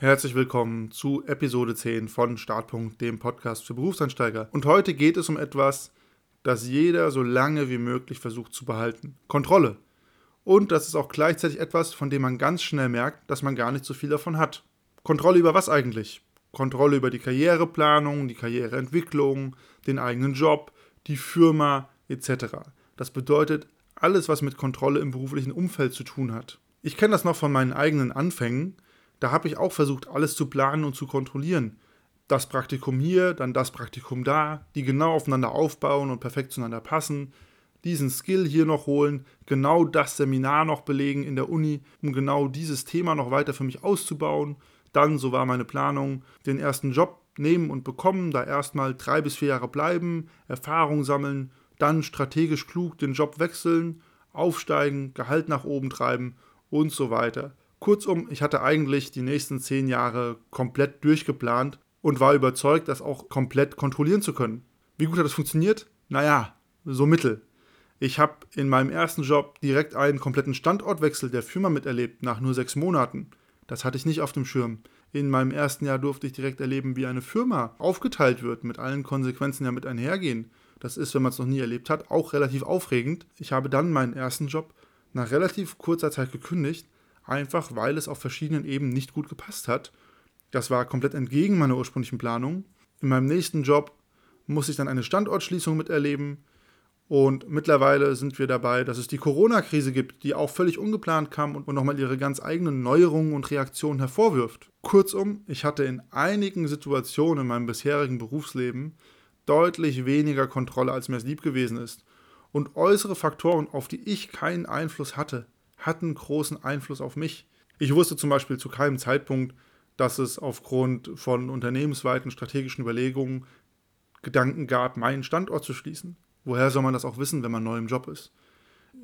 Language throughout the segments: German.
Herzlich willkommen zu Episode 10 von Startpunkt, dem Podcast für Berufseinsteiger. Und heute geht es um etwas, das jeder so lange wie möglich versucht zu behalten. Kontrolle. Und das ist auch gleichzeitig etwas, von dem man ganz schnell merkt, dass man gar nicht so viel davon hat. Kontrolle über was eigentlich? Kontrolle über die Karriereplanung, die Karriereentwicklung, den eigenen Job, die Firma etc. Das bedeutet alles, was mit Kontrolle im beruflichen Umfeld zu tun hat. Ich kenne das noch von meinen eigenen Anfängen da habe ich auch versucht, alles zu planen und zu kontrollieren. Das Praktikum hier, dann das Praktikum da, die genau aufeinander aufbauen und perfekt zueinander passen, diesen Skill hier noch holen, genau das Seminar noch belegen in der Uni, um genau dieses Thema noch weiter für mich auszubauen. Dann, so war meine Planung, den ersten Job nehmen und bekommen, da erstmal drei bis vier Jahre bleiben, Erfahrung sammeln, dann strategisch klug den Job wechseln, aufsteigen, Gehalt nach oben treiben und so weiter. Kurzum, ich hatte eigentlich die nächsten zehn Jahre komplett durchgeplant und war überzeugt, das auch komplett kontrollieren zu können. Wie gut hat das funktioniert? Naja, so mittel. Ich habe in meinem ersten Job direkt einen kompletten Standortwechsel der Firma miterlebt, nach nur sechs Monaten. Das hatte ich nicht auf dem Schirm. In meinem ersten Jahr durfte ich direkt erleben, wie eine Firma aufgeteilt wird, mit allen Konsequenzen, damit einhergehen. Das ist, wenn man es noch nie erlebt hat, auch relativ aufregend. Ich habe dann meinen ersten Job nach relativ kurzer Zeit gekündigt einfach weil es auf verschiedenen Ebenen nicht gut gepasst hat. Das war komplett entgegen meiner ursprünglichen Planung. In meinem nächsten Job muss ich dann eine Standortschließung miterleben. Und mittlerweile sind wir dabei, dass es die Corona-Krise gibt, die auch völlig ungeplant kam und nochmal ihre ganz eigenen Neuerungen und Reaktionen hervorwirft. Kurzum, ich hatte in einigen Situationen in meinem bisherigen Berufsleben deutlich weniger Kontrolle, als mir es lieb gewesen ist. Und äußere Faktoren, auf die ich keinen Einfluss hatte, hatten großen Einfluss auf mich. Ich wusste zum Beispiel zu keinem Zeitpunkt, dass es aufgrund von unternehmensweiten strategischen Überlegungen Gedanken gab, meinen Standort zu schließen. Woher soll man das auch wissen, wenn man neu im Job ist?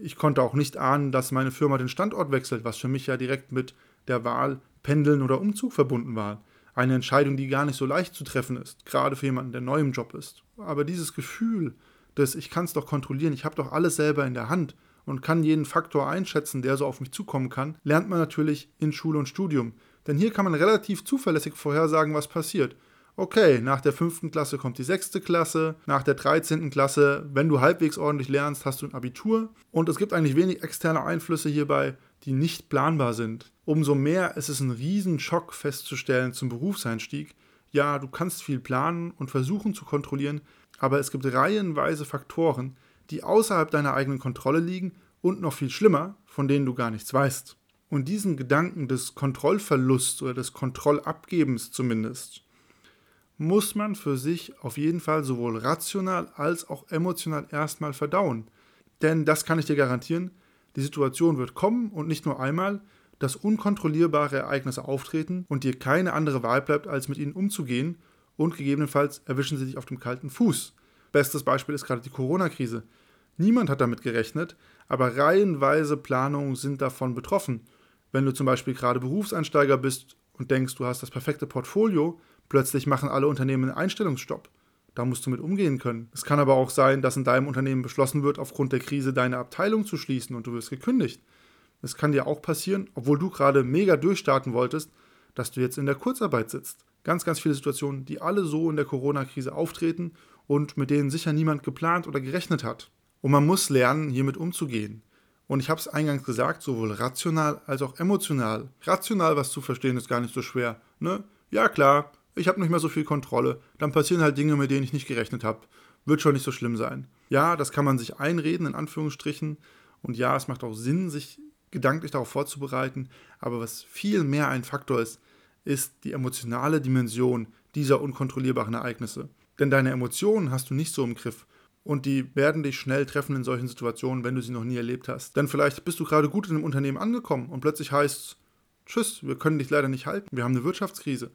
Ich konnte auch nicht ahnen, dass meine Firma den Standort wechselt, was für mich ja direkt mit der Wahl Pendeln oder Umzug verbunden war. Eine Entscheidung, die gar nicht so leicht zu treffen ist, gerade für jemanden, der neu im Job ist. Aber dieses Gefühl, dass ich kann es doch kontrollieren, ich habe doch alles selber in der Hand, und kann jeden Faktor einschätzen, der so auf mich zukommen kann, lernt man natürlich in Schule und Studium. Denn hier kann man relativ zuverlässig vorhersagen, was passiert. Okay, nach der fünften Klasse kommt die sechste Klasse, nach der 13. Klasse, wenn du halbwegs ordentlich lernst, hast du ein Abitur. Und es gibt eigentlich wenig externe Einflüsse hierbei, die nicht planbar sind. Umso mehr ist es ein Riesenschock festzustellen zum Berufseinstieg. Ja, du kannst viel planen und versuchen zu kontrollieren, aber es gibt reihenweise Faktoren, die außerhalb deiner eigenen Kontrolle liegen und noch viel schlimmer, von denen du gar nichts weißt. Und diesen Gedanken des Kontrollverlusts oder des Kontrollabgebens zumindest, muss man für sich auf jeden Fall sowohl rational als auch emotional erstmal verdauen. Denn das kann ich dir garantieren, die Situation wird kommen und nicht nur einmal, dass unkontrollierbare Ereignisse auftreten und dir keine andere Wahl bleibt, als mit ihnen umzugehen und gegebenenfalls erwischen sie dich auf dem kalten Fuß. Bestes Beispiel ist gerade die Corona-Krise. Niemand hat damit gerechnet, aber reihenweise Planungen sind davon betroffen. Wenn du zum Beispiel gerade Berufseinsteiger bist und denkst, du hast das perfekte Portfolio, plötzlich machen alle Unternehmen einen Einstellungsstopp. Da musst du mit umgehen können. Es kann aber auch sein, dass in deinem Unternehmen beschlossen wird, aufgrund der Krise deine Abteilung zu schließen und du wirst gekündigt. Es kann dir auch passieren, obwohl du gerade mega durchstarten wolltest, dass du jetzt in der Kurzarbeit sitzt. Ganz, ganz viele Situationen, die alle so in der Corona-Krise auftreten und mit denen sicher niemand geplant oder gerechnet hat. Und man muss lernen, hiermit umzugehen. Und ich habe es eingangs gesagt, sowohl rational als auch emotional. Rational was zu verstehen ist gar nicht so schwer. Ne? Ja klar, ich habe nicht mehr so viel Kontrolle. Dann passieren halt Dinge, mit denen ich nicht gerechnet habe. Wird schon nicht so schlimm sein. Ja, das kann man sich einreden, in Anführungsstrichen. Und ja, es macht auch Sinn, sich gedanklich darauf vorzubereiten. Aber was viel mehr ein Faktor ist, ist die emotionale Dimension dieser unkontrollierbaren Ereignisse. Denn deine Emotionen hast du nicht so im Griff. Und die werden dich schnell treffen in solchen Situationen, wenn du sie noch nie erlebt hast. Denn vielleicht bist du gerade gut in einem Unternehmen angekommen und plötzlich heißt es, tschüss, wir können dich leider nicht halten, wir haben eine Wirtschaftskrise.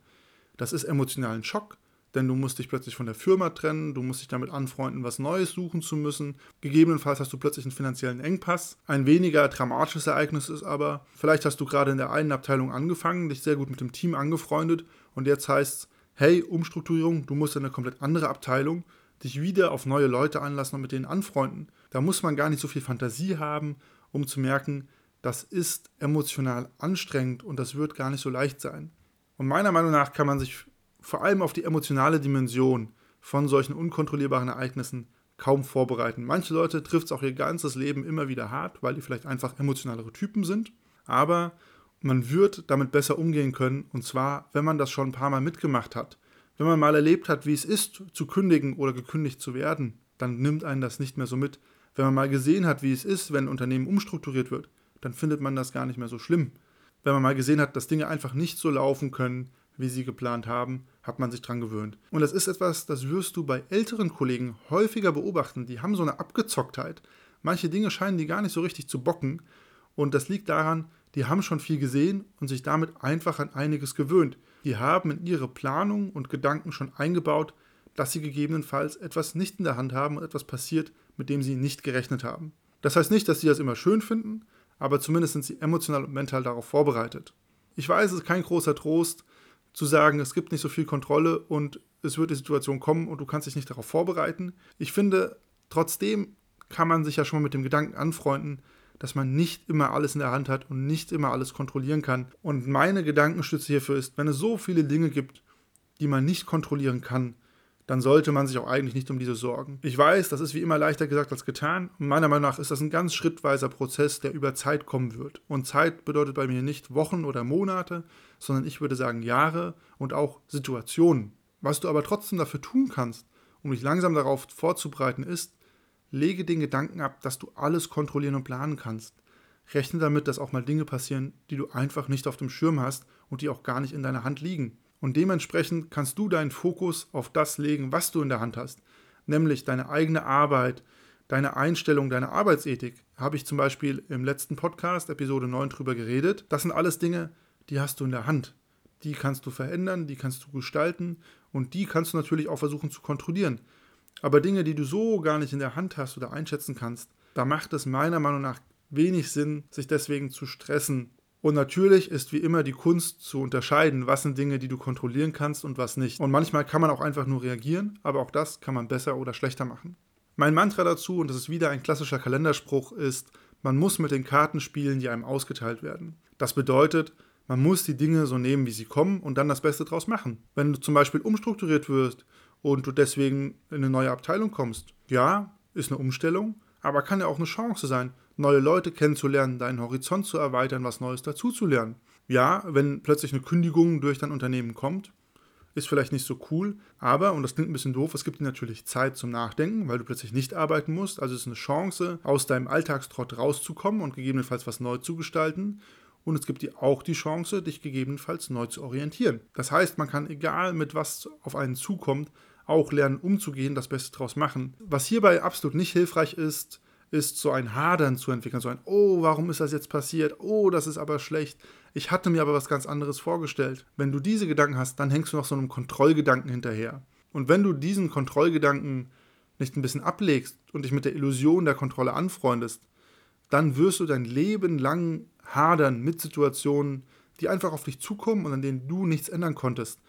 Das ist emotionalen Schock, denn du musst dich plötzlich von der Firma trennen, du musst dich damit anfreunden, was Neues suchen zu müssen. Gegebenenfalls hast du plötzlich einen finanziellen Engpass. Ein weniger dramatisches Ereignis ist aber, vielleicht hast du gerade in der einen Abteilung angefangen, dich sehr gut mit dem Team angefreundet und jetzt heißt es, hey, Umstrukturierung, du musst in eine komplett andere Abteilung, dich wieder auf neue Leute anlassen und mit denen anfreunden. Da muss man gar nicht so viel Fantasie haben, um zu merken, das ist emotional anstrengend und das wird gar nicht so leicht sein. Und meiner Meinung nach kann man sich vor allem auf die emotionale Dimension von solchen unkontrollierbaren Ereignissen kaum vorbereiten. Manche Leute trifft es auch ihr ganzes Leben immer wieder hart, weil die vielleicht einfach emotionalere Typen sind. Aber man wird damit besser umgehen können. Und zwar, wenn man das schon ein paar Mal mitgemacht hat. Wenn man mal erlebt hat, wie es ist, zu kündigen oder gekündigt zu werden, dann nimmt einen das nicht mehr so mit. Wenn man mal gesehen hat, wie es ist, wenn ein Unternehmen umstrukturiert wird, dann findet man das gar nicht mehr so schlimm. Wenn man mal gesehen hat, dass Dinge einfach nicht so laufen können, wie sie geplant haben, hat man sich dran gewöhnt. Und das ist etwas, das wirst du bei älteren Kollegen häufiger beobachten. Die haben so eine Abgezocktheit. Manche Dinge scheinen die gar nicht so richtig zu bocken. Und das liegt daran, die haben schon viel gesehen und sich damit einfach an einiges gewöhnt. Die haben in ihre Planung und Gedanken schon eingebaut, dass sie gegebenenfalls etwas nicht in der Hand haben und etwas passiert, mit dem sie nicht gerechnet haben. Das heißt nicht, dass sie das immer schön finden, aber zumindest sind sie emotional und mental darauf vorbereitet. Ich weiß, es ist kein großer Trost, zu sagen, es gibt nicht so viel Kontrolle und es wird die Situation kommen und du kannst dich nicht darauf vorbereiten. Ich finde, trotzdem kann man sich ja schon mal mit dem Gedanken anfreunden, dass man nicht immer alles in der Hand hat und nicht immer alles kontrollieren kann. Und meine Gedankenstütze hierfür ist, wenn es so viele Dinge gibt, die man nicht kontrollieren kann, dann sollte man sich auch eigentlich nicht um diese sorgen. Ich weiß, das ist wie immer leichter gesagt als getan. meiner Meinung nach ist das ein ganz schrittweiser Prozess, der über Zeit kommen wird. Und Zeit bedeutet bei mir nicht Wochen oder Monate, sondern ich würde sagen Jahre und auch Situationen. Was du aber trotzdem dafür tun kannst, um dich langsam darauf vorzubereiten, ist, lege den Gedanken ab, dass du alles kontrollieren und planen kannst. Rechne damit, dass auch mal Dinge passieren, die du einfach nicht auf dem Schirm hast und die auch gar nicht in deiner Hand liegen. Und dementsprechend kannst du deinen Fokus auf das legen, was du in der Hand hast, nämlich deine eigene Arbeit, deine Einstellung, deine Arbeitsethik. Habe ich zum Beispiel im letzten Podcast, Episode 9, drüber geredet. Das sind alles Dinge, die hast du in der Hand. Die kannst du verändern, die kannst du gestalten und die kannst du natürlich auch versuchen zu kontrollieren. Aber Dinge, die du so gar nicht in der Hand hast oder einschätzen kannst, da macht es meiner Meinung nach wenig Sinn, sich deswegen zu stressen und natürlich ist wie immer die Kunst zu unterscheiden, was sind Dinge, die du kontrollieren kannst und was nicht. Und manchmal kann man auch einfach nur reagieren, aber auch das kann man besser oder schlechter machen. Mein Mantra dazu, und das ist wieder ein klassischer Kalenderspruch, ist, man muss mit den Karten spielen, die einem ausgeteilt werden. Das bedeutet, man muss die Dinge so nehmen, wie sie kommen und dann das Beste draus machen. Wenn du zum Beispiel umstrukturiert wirst und du deswegen in eine neue Abteilung kommst, ja, ist eine Umstellung, aber kann ja auch eine Chance sein, neue Leute kennenzulernen, deinen Horizont zu erweitern, was Neues dazuzulernen. Ja, wenn plötzlich eine Kündigung durch dein Unternehmen kommt, ist vielleicht nicht so cool, aber, und das klingt ein bisschen doof, es gibt dir natürlich Zeit zum Nachdenken, weil du plötzlich nicht arbeiten musst. Also es ist eine Chance, aus deinem Alltagstrott rauszukommen und gegebenenfalls was neu zu gestalten. Und es gibt dir auch die Chance, dich gegebenenfalls neu zu orientieren. Das heißt, man kann, egal mit was auf einen zukommt, auch lernen, umzugehen, das Beste draus machen. Was hierbei absolut nicht hilfreich ist, ist so ein Hadern zu entwickeln, so ein, oh, warum ist das jetzt passiert? Oh, das ist aber schlecht. Ich hatte mir aber was ganz anderes vorgestellt. Wenn du diese Gedanken hast, dann hängst du noch so einem Kontrollgedanken hinterher. Und wenn du diesen Kontrollgedanken nicht ein bisschen ablegst und dich mit der Illusion der Kontrolle anfreundest, dann wirst du dein Leben lang hadern mit Situationen, die einfach auf dich zukommen und an denen du nichts ändern konntest.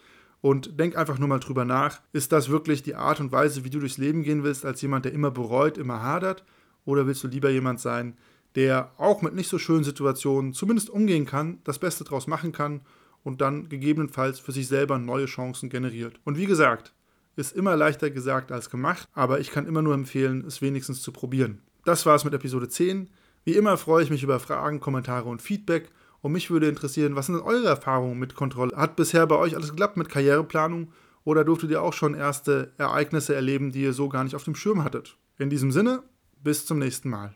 Und denk einfach nur mal drüber nach, ist das wirklich die Art und Weise, wie du durchs Leben gehen willst, als jemand, der immer bereut, immer hadert? Oder willst du lieber jemand sein, der auch mit nicht so schönen Situationen zumindest umgehen kann, das Beste draus machen kann und dann gegebenenfalls für sich selber neue Chancen generiert? Und wie gesagt, ist immer leichter gesagt als gemacht, aber ich kann immer nur empfehlen, es wenigstens zu probieren. Das war es mit Episode 10. Wie immer freue ich mich über Fragen, Kommentare und Feedback. Und mich würde interessieren, was sind eure Erfahrungen mit Kontrolle? Hat bisher bei euch alles geklappt mit Karriereplanung? Oder durftet ihr auch schon erste Ereignisse erleben, die ihr so gar nicht auf dem Schirm hattet? In diesem Sinne, bis zum nächsten Mal.